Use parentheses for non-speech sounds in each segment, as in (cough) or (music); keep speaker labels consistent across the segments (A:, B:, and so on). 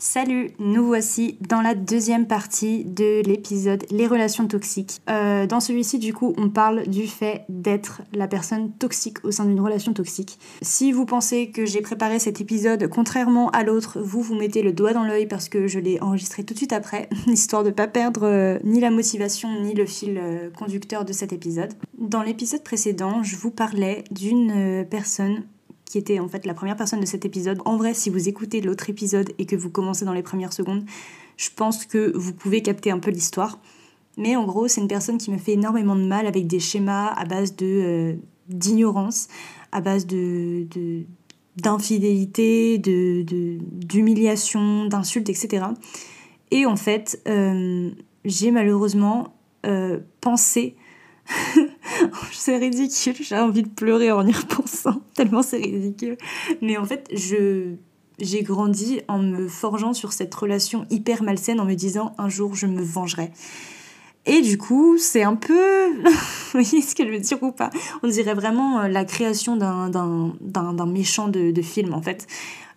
A: Salut, nous voici dans la deuxième partie de l'épisode Les relations toxiques. Euh, dans celui-ci, du coup, on parle du fait d'être la personne toxique au sein d'une relation toxique. Si vous pensez que j'ai préparé cet épisode contrairement à l'autre, vous vous mettez le doigt dans l'œil parce que je l'ai enregistré tout de suite après, (laughs) histoire de pas perdre euh, ni la motivation ni le fil euh, conducteur de cet épisode. Dans l'épisode précédent, je vous parlais d'une personne qui était en fait la première personne de cet épisode. En vrai, si vous écoutez l'autre épisode et que vous commencez dans les premières secondes, je pense que vous pouvez capter un peu l'histoire. Mais en gros, c'est une personne qui me fait énormément de mal avec des schémas à base de euh, d'ignorance, à base de, d'infidélité, de, d'humiliation, d'insultes, etc. Et en fait, euh, j'ai malheureusement euh, pensé (laughs) c'est ridicule, j'ai envie de pleurer en y repensant, (laughs) tellement c'est ridicule. Mais en fait, je j'ai grandi en me forgeant sur cette relation hyper malsaine en me disant un jour je me vengerai. Et du coup, c'est un peu. (laughs) Vous voyez ce qu'elle veut dire ou pas? On dirait vraiment euh, la création d'un méchant de, de, film en fait.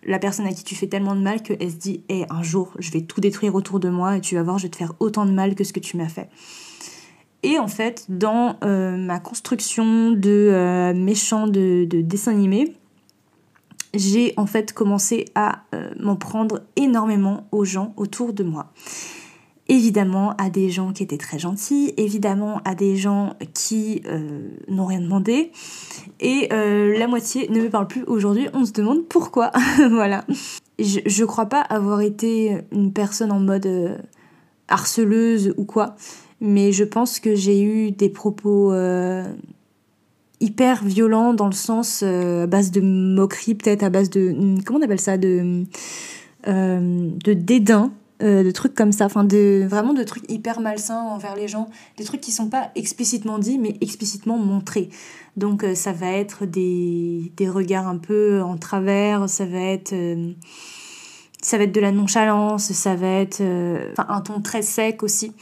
A: La personne à qui tu fais tellement de mal qu'elle se dit hey, un jour, je vais tout détruire autour de moi et tu vas voir, je vais te faire autant de mal que ce que tu m'as fait. Et en fait, dans euh, ma construction de euh, méchant de, de dessin animé, j'ai en fait commencé à euh, m'en prendre énormément aux gens autour de moi. Évidemment à des gens qui étaient très gentils, évidemment à des gens qui n'ont rien demandé, et la moitié ne me parle plus aujourd'hui, on se demande pourquoi. (laughs) voilà. Je, je crois pas avoir été une personne en mode harceleuse ou quoi, mais je pense que j'ai eu des propos euh, hyper violents dans le sens euh, à base de moquerie, peut-être à base de. Hmm, comment on appelle ça De, euh, de dédain. de trucs comme ça, enfin de, vraiment de trucs hyper malsains envers les gens, des trucs qui sont pas explicitement dits mais explicitement montrés. Donc ça va être des, des, regards un peu en travers, ça va être ça va être de la nonchalance, ça va être un ton très sec aussi.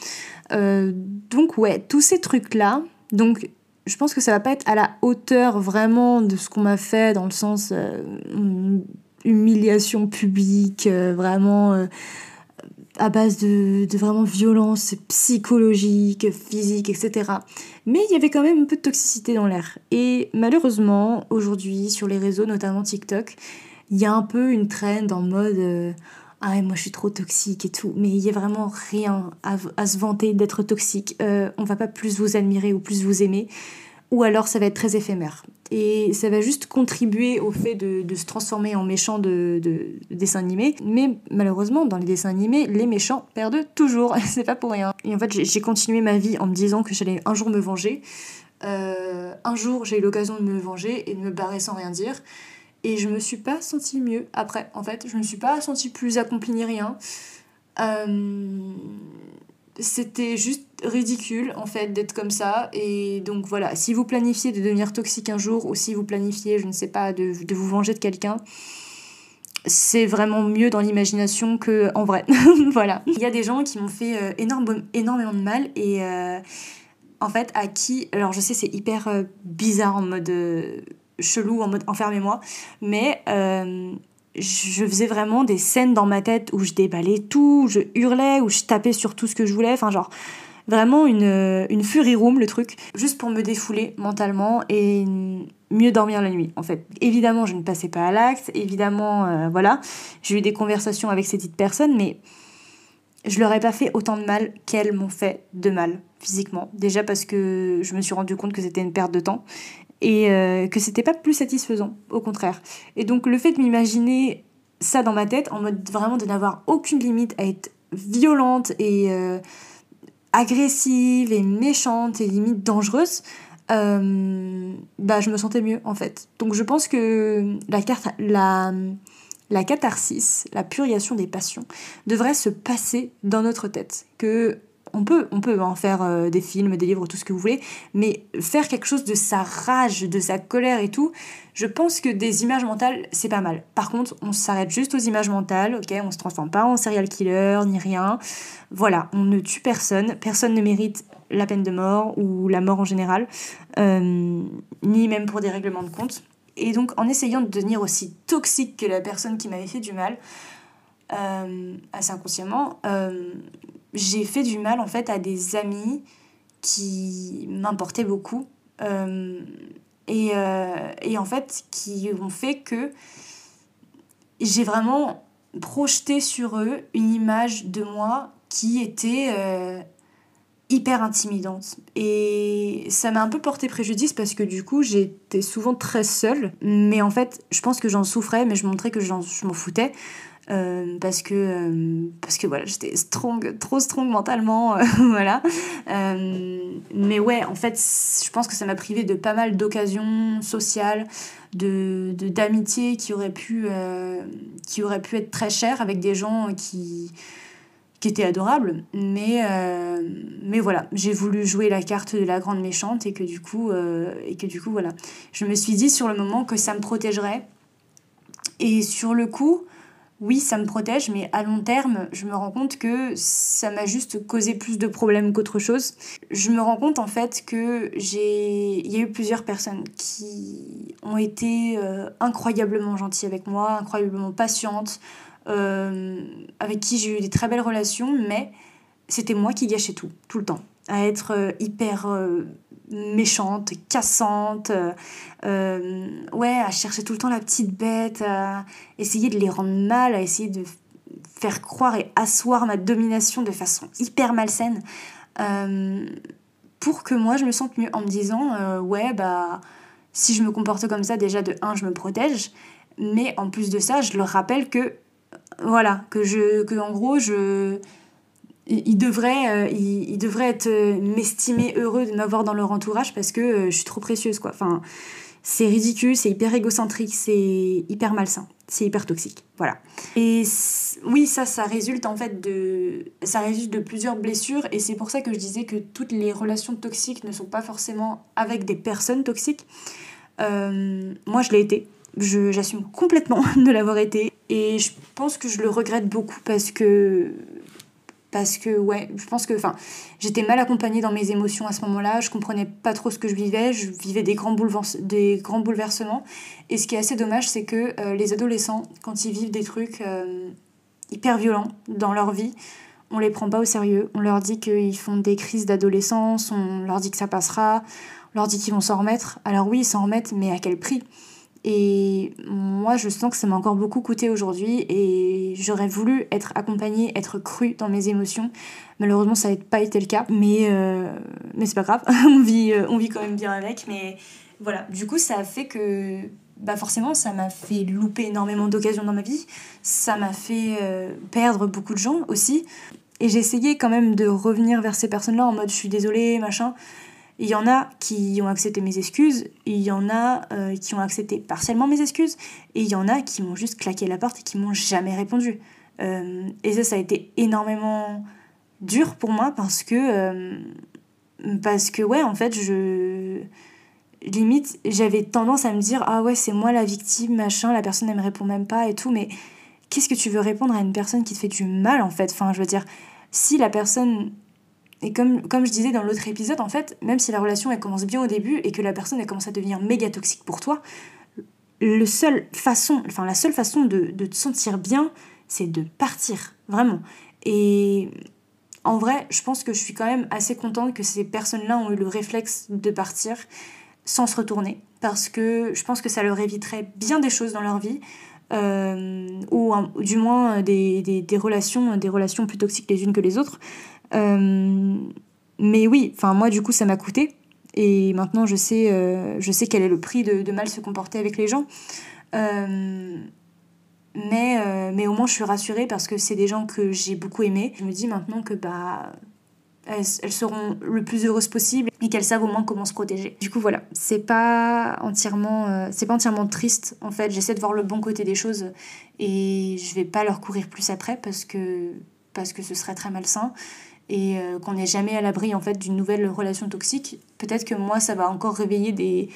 A: Euh, donc ouais, tous ces trucs-là, donc je pense que ça va pas être à la hauteur vraiment de ce qu'on m'a fait dans le sens euh, humiliation publique, euh, vraiment à base de, de, vraiment violence psychologique, physique, etc. Mais il y avait quand même un peu de toxicité dans l'air. Et malheureusement, aujourd'hui, sur les réseaux, notamment TikTok, il y a un peu une trend en mode ah ouais, moi je suis trop toxique et tout. Mais il y a vraiment rien à, se vanter d'être toxique. Euh, on va pas plus vous admirer ou plus vous aimer. Ou alors ça va être très éphémère. Et ça va juste contribuer au fait de, se transformer en méchant de, de, dessins animés. Mais malheureusement, dans les dessins animés, les méchants perdent toujours. (laughs) C'est pas pour rien. Et en fait, j'ai continué ma vie en me disant que j'allais un jour me venger. Euh, un jour, j'ai eu l'occasion de me venger et de me barrer sans rien dire. Et je me suis pas sentie mieux après, en fait. Je me suis pas sentie plus accomplie ni rien. Euh, c'était juste ridicule, en fait, d'être comme ça. Et donc voilà, si vous planifiez de devenir toxique un jour, ou si vous planifiez, je ne sais pas, de, de vous venger de quelqu'un, c'est vraiment mieux dans l'imagination que en vrai. (laughs) voilà. Il y a des gens qui m'ont fait euh, énormément de mal et euh, en fait à qui alors je sais c'est hyper bizarre en mode chelou en mode enfermez-moi. Mais euh, je faisais vraiment des scènes dans ma tête où je déballais tout, je hurlais, où je tapais sur tout ce que je voulais. Enfin, genre, vraiment une, une fury room, le truc, juste pour me défouler mentalement et mieux dormir la nuit, en fait. Évidemment, je ne passais pas à l'acte, évidemment, euh, voilà. J'ai eu des conversations avec ces dites personnes, mais je leur ai pas fait autant de mal qu'elles m'ont fait de mal physiquement. Déjà parce que je me suis rendu compte que c'était une perte de temps et euh, que c'était pas plus satisfaisant, au contraire. Et donc le fait de m'imaginer ça dans ma tête, en mode vraiment de n'avoir aucune limite à être violente et euh, agressive et méchante et limite dangereuse, euh, bah je me sentais mieux en fait. Donc je pense que la, la, la catharsis, la puriation des passions, devrait se passer dans notre tête. Que on peut, on peut en faire euh, des films, des livres, tout ce que vous voulez, mais faire quelque chose de sa rage, de sa colère et tout, je pense que des images mentales, c'est pas mal. Par contre, on s'arrête juste aux images mentales, ok On se transforme pas en serial killer, ni rien. Voilà, on ne tue personne, personne ne mérite la peine de mort ou la mort en général, euh, ni même pour des règlements de compte. Et donc, en essayant de devenir aussi toxique que la personne qui m'avait fait du mal, assez inconsciemment, j'ai fait du mal en fait à des amis qui m'importaient beaucoup et, et, en fait qui ont fait que j'ai vraiment projeté sur eux une image de moi qui était hyper intimidante. Et ça m'a un peu porté préjudice parce que du coup, j'étais souvent très seule. Mais en fait, je pense que j'en souffrais, mais je montrais que je m'en foutais. Euh, parce que euh, parce que voilà j'étais strong trop strong mentalement euh, (laughs) voilà mais ouais en fait je pense que ça m'a privé de pas mal d'occasions sociales de d'amitié qui auraient pu qui auraient pu être très chères avec des gens qui qui était adorable. Mais, mais voilà, j'ai voulu jouer la carte de la grande méchante et que du coup, et que du coup voilà. Je me suis dit sur le moment que ça me protégerait. Et sur le coup, oui, ça me protège, mais à long terme, je me rends compte que ça m'a juste causé plus de problèmes qu'autre chose. Je me rends compte en fait que j'ai, il y a eu plusieurs personnes qui ont été euh, incroyablement gentilles avec moi, incroyablement patientes, euh, avec qui j'ai eu des très belles relations, mais c'était moi qui gâchais tout, tout le temps. À être euh, hyper méchante, cassante, ouais, à chercher tout le temps la petite bête, à essayer de les rendre mal, à essayer de faire croire et asseoir ma domination de façon hyper malsaine. pour que moi je me sente mieux en me disant, ouais, bah, si je me comporte comme ça, déjà de 1, je me protège, mais en plus de ça, je leur rappelle que voilà, que je, que en gros, je, ils devraient, euh, ils, devraient être euh, m'estimer heureux de m'avoir dans leur entourage parce que euh, je suis trop précieuse, quoi. Enfin, c'est ridicule, c'est hyper égocentrique, c'est hyper malsain, c'est hyper toxique, voilà. Et oui, ça, ça résulte en fait de, ça résulte de plusieurs blessures et c'est pour ça que je disais que toutes les relations toxiques ne sont pas forcément avec des personnes toxiques. moi, je l'ai été, j'assume complètement (laughs) de l'avoir été et je pense que je le regrette beaucoup parce que parce que ouais je pense que j'étais mal accompagnée dans mes émotions à ce moment-là je comprenais pas trop ce que je vivais je vivais des grands, des grands bouleversements. Et ce qui est assez dommage c'est que euh, les adolescents quand ils vivent des trucs euh, hyper violents dans leur vie on les prend pas au sérieux. On leur dit qu'ils font des crises d'adolescence on leur dit que ça passera on leur dit qu'ils vont s'en remettre. Alors oui ils s'en remettent mais à quel prix? Et moi, je sens que ça m'a encore beaucoup coûté aujourd'hui et j'aurais voulu être accompagnée, être crue dans mes émotions. Malheureusement, ça n'a pas été le cas, mais, euh, mais c'est pas grave, (laughs) on, vit, euh, on vit quand même bien avec. Mais voilà, du coup, ça a fait que bah forcément, ça m'a fait louper énormément d'occasions dans ma vie. Ça m'a fait euh, perdre beaucoup de gens aussi. Et j'ai essayé quand même de revenir vers ces personnes-là en mode je suis désolée, machin. Il y en a qui ont accepté mes excuses, il y en a euh, qui ont accepté partiellement mes excuses, et il y en a qui m'ont juste claqué la porte et qui m'ont jamais répondu. Euh, et ça, ça a été énormément dur pour moi parce que, euh, parce que ouais, en fait, je. Limite, j'avais tendance à me dire Ah ouais, c'est moi la victime, machin, la personne ne me répond même pas et tout, mais qu'est-ce que tu veux répondre à une personne qui te fait du mal en fait? Enfin, je veux dire, si la personne et comme, comme je disais dans l'autre épisode, en fait, même si la relation elle commence bien au début et que la personne elle commence à devenir méga toxique pour toi, le seul façon, enfin, la seule façon de, te sentir bien, c'est de partir, vraiment. Et en vrai, je pense que je suis quand même assez contente que ces personnes-là ont eu le réflexe de partir sans se retourner, parce que je pense que ça leur éviterait bien des choses dans leur vie. Euh, ou, du moins des, des, relations, des relations plus toxiques les unes que les autres. Euh, mais oui, enfin moi du coup ça m'a coûté et maintenant je sais, euh, je sais quel est le prix de, mal se comporter avec les gens. Euh, mais, mais au moins je suis rassurée parce que c'est des gens que j'ai beaucoup aimés. Je me dis maintenant que bah elles, seront le plus heureuses possible et qu'elles savent au moins comment se protéger. Du coup voilà, c'est pas entièrement c'est entièrement triste en fait, j'essaie de voir le bon côté des choses et je vais pas leur courir plus après parce que parce que ce serait très malsain et euh, qu'on n'est jamais à l'abri en fait d'une nouvelle relation toxique. Peut-être que moi ça va encore réveiller des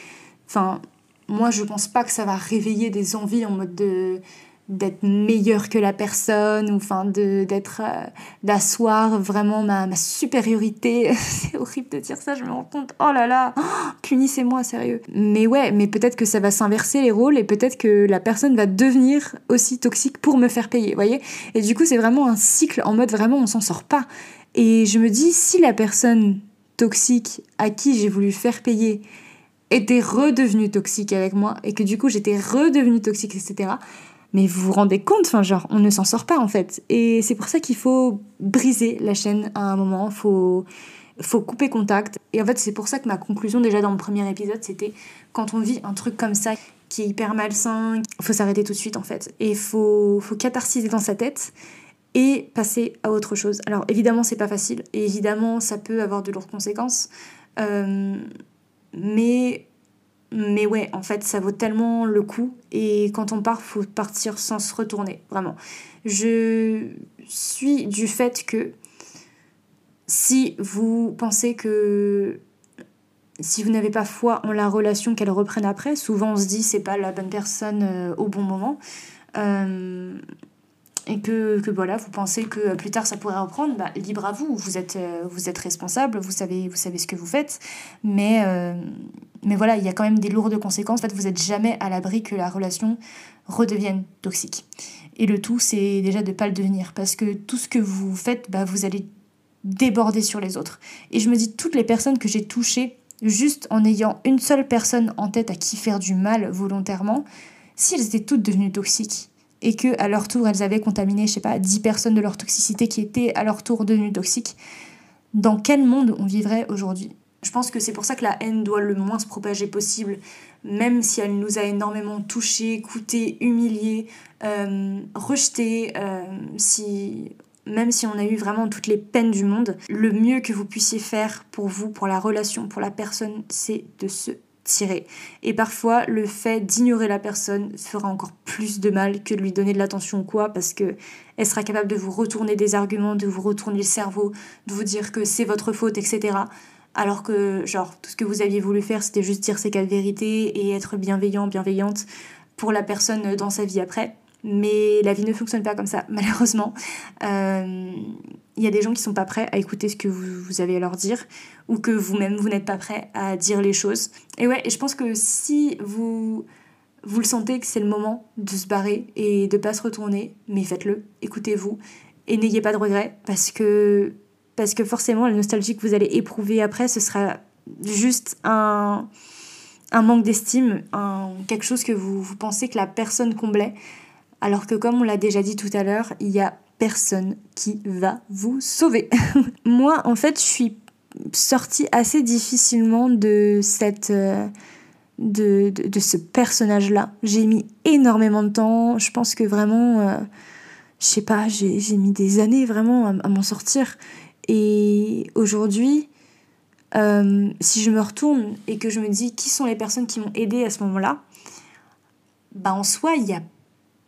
A: enfin moi je pense pas que ça va réveiller des envies en mode de d'être meilleur que la personne ou enfin de d'être euh, d'asseoir vraiment ma, ma supériorité. (laughs) C'est horrible de dire ça je me rends compte. Oh là là oh, punissez-moi sérieux. Mais ouais mais peut-être que ça va s'inverser les rôles et peut-être que la personne va devenir aussi toxique pour me faire payer voyez. Et du coup c'est vraiment un cycle en mode vraiment on s'en sort pas. Et je me dis si la personne toxique à qui j'ai voulu faire payer était redevenue toxique avec moi et que du coup j'étais redevenue toxique etc mais vous vous rendez compte, enfin genre, on ne s'en sort pas en fait. Et c'est pour ça qu'il faut briser la chaîne à un moment, faut faut couper contact. Et en fait, c'est pour ça que ma conclusion déjà dans le premier épisode, c'était quand on vit un truc comme ça qui est hyper malsain, faut s'arrêter tout de suite en fait. Et faut faut catharsiser dans sa tête et passer à autre chose. Alors évidemment, c'est pas facile et évidemment, ça peut avoir de lourdes conséquences. Euh, mais mais ouais, en fait, ça vaut tellement le coup. Et quand on part, faut partir sans se retourner, vraiment. Je suis du fait que si vous pensez que si vous n'avez pas foi en la relation qu'elle reprenne après, souvent on se dit c'est pas la bonne personne euh, au bon moment. Euh, et que, que, voilà, vous pensez que plus tard ça pourrait reprendre, bah, libre à vous, vous êtes, euh, vous êtes responsable, vous savez, vous savez ce que vous faites, mais, euh, mais voilà, il y a quand même des lourdes conséquences. En fait, vous n'êtes jamais à l'abri que la relation redevienne toxique. Et le tout, c'est déjà de ne pas le devenir, parce que tout ce que vous faites, bah, vous allez déborder sur les autres. Et je me dis, toutes les personnes que j'ai touchées, juste en ayant une seule personne en tête à qui faire du mal volontairement, si elles étaient toutes devenues toxiques, et que à leur tour elles avaient contaminé, je sais pas, 10 personnes de leur toxicité qui étaient à leur tour devenues toxiques, dans quel monde on vivrait aujourd'hui? Je pense que c'est pour ça que la haine doit le moins se propager possible, même si elle nous a énormément touchés, coûté, humiliés, euh, rejetés, euh, si même si on a eu vraiment toutes les peines du monde, le mieux que vous puissiez faire pour vous, pour la relation, pour la personne, c'est de se tirer. Et parfois, le fait d'ignorer la personne fera encore plus de mal que de lui donner de l'attention ou quoi, parce que elle sera capable de vous retourner des arguments, de vous retourner le cerveau, de vous dire que c'est votre faute, etc. Alors que, genre, tout ce que vous aviez voulu faire, c'était juste dire ces quatre vérités et être bienveillant, bienveillante pour la personne dans sa vie après. Mais la vie ne fonctionne pas comme ça, (laughs) malheureusement. Euh, il y a des gens qui sont pas prêts à écouter ce que vous, avez à leur dire ou que vous-même vous, n'êtes pas prêt à dire les choses. Et ouais, et je pense que si vous vous le sentez que c'est le moment de se barrer et de pas se retourner, mais faites-le, écoutez-vous et n'ayez pas de regrets parce que parce que forcément la nostalgie que vous allez éprouver après ce sera juste un un manque d'estime, un quelque chose que vous, vous pensez que la personne comblait alors que comme on l'a déjà dit tout à l'heure, il y a personne qui va vous sauver. (laughs) Moi, en fait, je suis sortie assez difficilement de cette... Euh, de, de, ce personnage-là. J'ai mis énormément de temps. Je pense que vraiment, euh, je sais pas, j'ai mis des années vraiment à, m'en sortir. Et aujourd'hui, euh, si je me retourne et que je me dis qui sont les personnes qui m'ont aidé à ce moment-là, bah en soi, il y a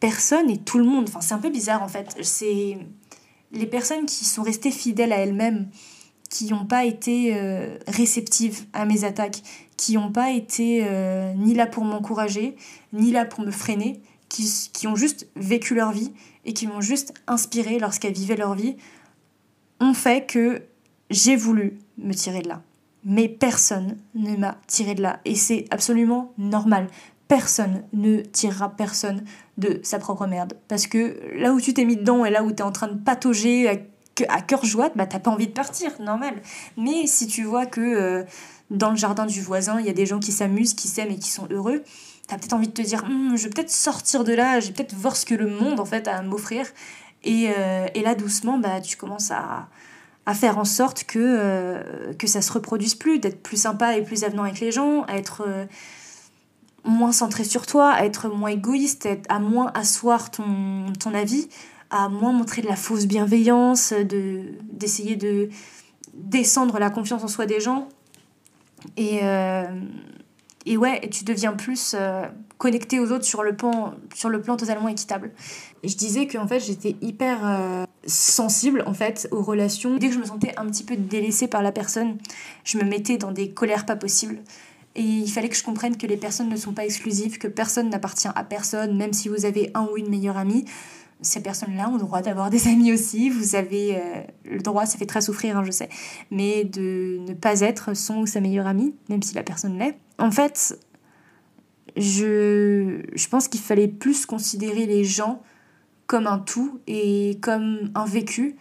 A: personne et tout le monde. Enfin, c'est un peu bizarre en fait. C'est les personnes qui sont restées fidèles à elles-mêmes, qui n'ont pas été euh, réceptives à mes attaques, qui n'ont pas été euh, ni là pour m'encourager, ni là pour me freiner, qui, qui ont juste vécu leur vie et qui m'ont juste inspiré lorsqu'elles vivaient leur vie, ont fait que j'ai voulu me tirer de là. Mais personne ne m'a tiré de là. Et c'est absolument normal personne ne tirera personne de sa propre merde. Parce que là où tu t'es mis dedans et là où tu es en train de patauger à, cœur joie, bah t'as pas envie de partir, normal. Mais si tu vois que euh, dans le jardin du voisin, il y a des gens qui s'amusent, qui s'aiment et qui sont heureux, t'as peut-être envie de te dire, hum, je vais peut-être sortir de là, je vais peut-être voir ce que le monde en fait a à m'offrir. Et, euh, et, là, doucement, bah, tu commences à, à faire en sorte que, euh, que ça se reproduise plus, d'être plus sympa et plus avenant avec les gens, à être moins centré sur toi, à être moins égoïste, à moins asseoir ton, ton avis, à moins montrer de la fausse bienveillance, de, d'essayer de descendre la confiance en soi des gens. Et, euh, et ouais, tu deviens plus euh, connecté aux autres sur le, plan, sur le plan totalement équitable. Je disais que en fait, j'étais hyper euh, sensible en fait aux relations. Dès que je me sentais un petit peu délaissée par la personne, je me mettais dans des colères pas possibles. Et il fallait que je comprenne que les personnes ne sont pas exclusives, que personne n'appartient à personne, même si vous avez un ou une meilleure amie. Ces personnes-là ont le droit d'avoir des (laughs) amis aussi. Vous avez euh, le droit, ça fait très souffrir, hein, je sais, mais de ne pas être son ou sa meilleure amie, même si la personne l'est. En fait, je, je pense qu'il fallait plus considérer les gens comme un tout et comme un vécu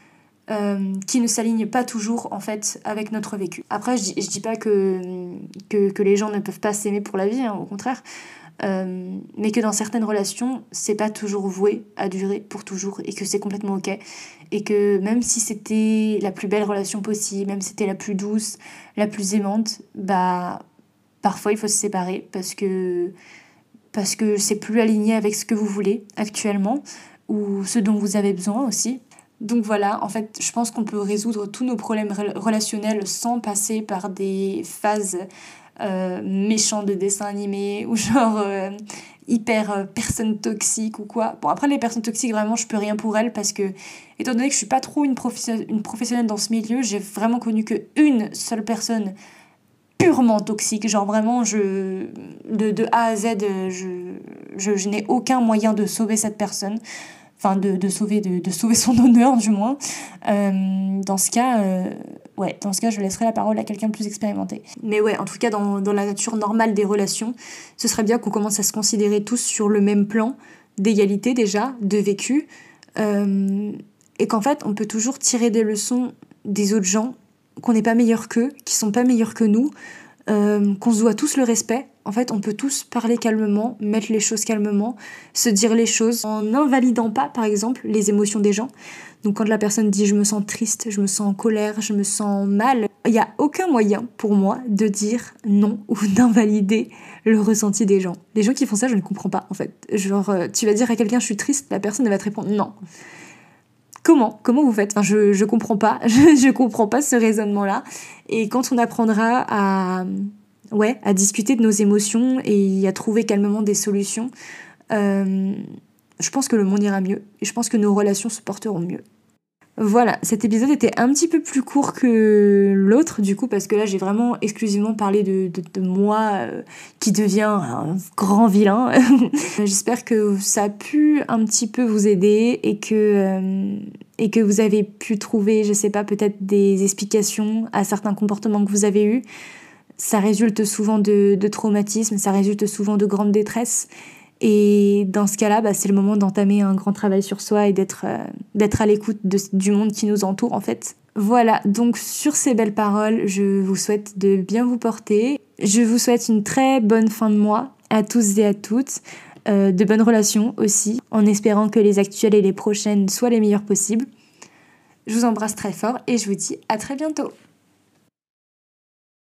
A: euh, qui ne s'aligne pas toujours en fait avec notre vécu. Après, je dis, dis pas que, que, que, les gens ne peuvent pas s'aimer pour la vie, hein, au contraire, euh, mais que dans certaines relations, c'est pas toujours voué à durer pour toujours et que c'est complètement ok. Et que même si c'était la plus belle relation possible, même si c'était la plus douce, la plus aimante, bah parfois il faut se séparer parce que parce que c'est plus aligné avec ce que vous voulez actuellement ou ce dont vous avez besoin aussi. Donc voilà, en fait, je pense qu'on peut résoudre tous nos problèmes relationnels sans passer par des phases euh, méchantes de dessins animés (laughs) ou genre euh, hyper euh, personnes toxiques ou quoi. Bon, après, les personnes toxiques, vraiment, je peux rien pour elles parce que, étant donné que je suis pas trop une, professionnelle dans ce milieu, j'ai vraiment connu que une seule personne purement toxique. Genre vraiment, de, A à Z, je n'ai aucun moyen de sauver cette personne enfin de, de, sauver, de, de, sauver son (laughs) honneur du moins. Euh, dans ce cas, euh, ouais, dans ce cas, je laisserai la parole à quelqu'un plus expérimenté. Mais ouais, en tout cas, dans, dans la nature normale des relations, ce serait bien qu'on commence à se considérer tous sur le même plan d'égalité déjà, de vécu, euh, et qu'en fait, on peut toujours tirer des leçons des autres gens, qu'on n'est pas meilleur qu'eux, qui sont pas meilleurs que nous, qu'on se doit tous le respect en fait, on peut tous parler calmement, mettre les choses calmement, se dire les choses en n'invalidant pas, par exemple, les émotions des gens. Donc quand la personne dit je me sens triste, je me sens en colère, je me sens mal, il n'y a aucun moyen pour moi de dire non (laughs) ou d'invalider le ressenti des gens. Les gens qui font ça, je ne comprends pas en fait. Genre, euh, tu vas dire à quelqu'un je suis triste, la personne va te répondre non. Comment? Comment vous faites? Je ne comprends pas. (laughs) Je comprends pas ce raisonnement-là. Et quand on apprendra à discuter de nos émotions et à trouver calmement des solutions, euh, je pense que le monde ira mieux et je pense que nos relations se porteront mieux. Voilà, cet épisode était un petit peu plus court que l'autre, du coup, parce que là j'ai vraiment exclusivement parlé de, de, moi euh, qui devient un grand vilain. (laughs) J'espère que ça a pu un petit peu vous aider et que, euh, et que vous avez pu trouver, je sais pas, peut-être des explications à certains comportements que vous avez eus ça résulte souvent de, de traumatisme, ça résulte souvent de grande détresse. Et dans ce cas-là, bah, c'est le moment d'entamer un grand travail sur soi et d'être euh, à l'écoute du monde qui nous entoure en fait. Voilà, donc sur ces belles paroles, je vous souhaite de bien vous porter. Je vous souhaite une très bonne fin de mois à tous et à toutes, euh, de bonnes relations aussi, en espérant que les actuelles et les prochaines soient les meilleures possibles. Je vous embrasse très fort et je vous dis à très bientôt.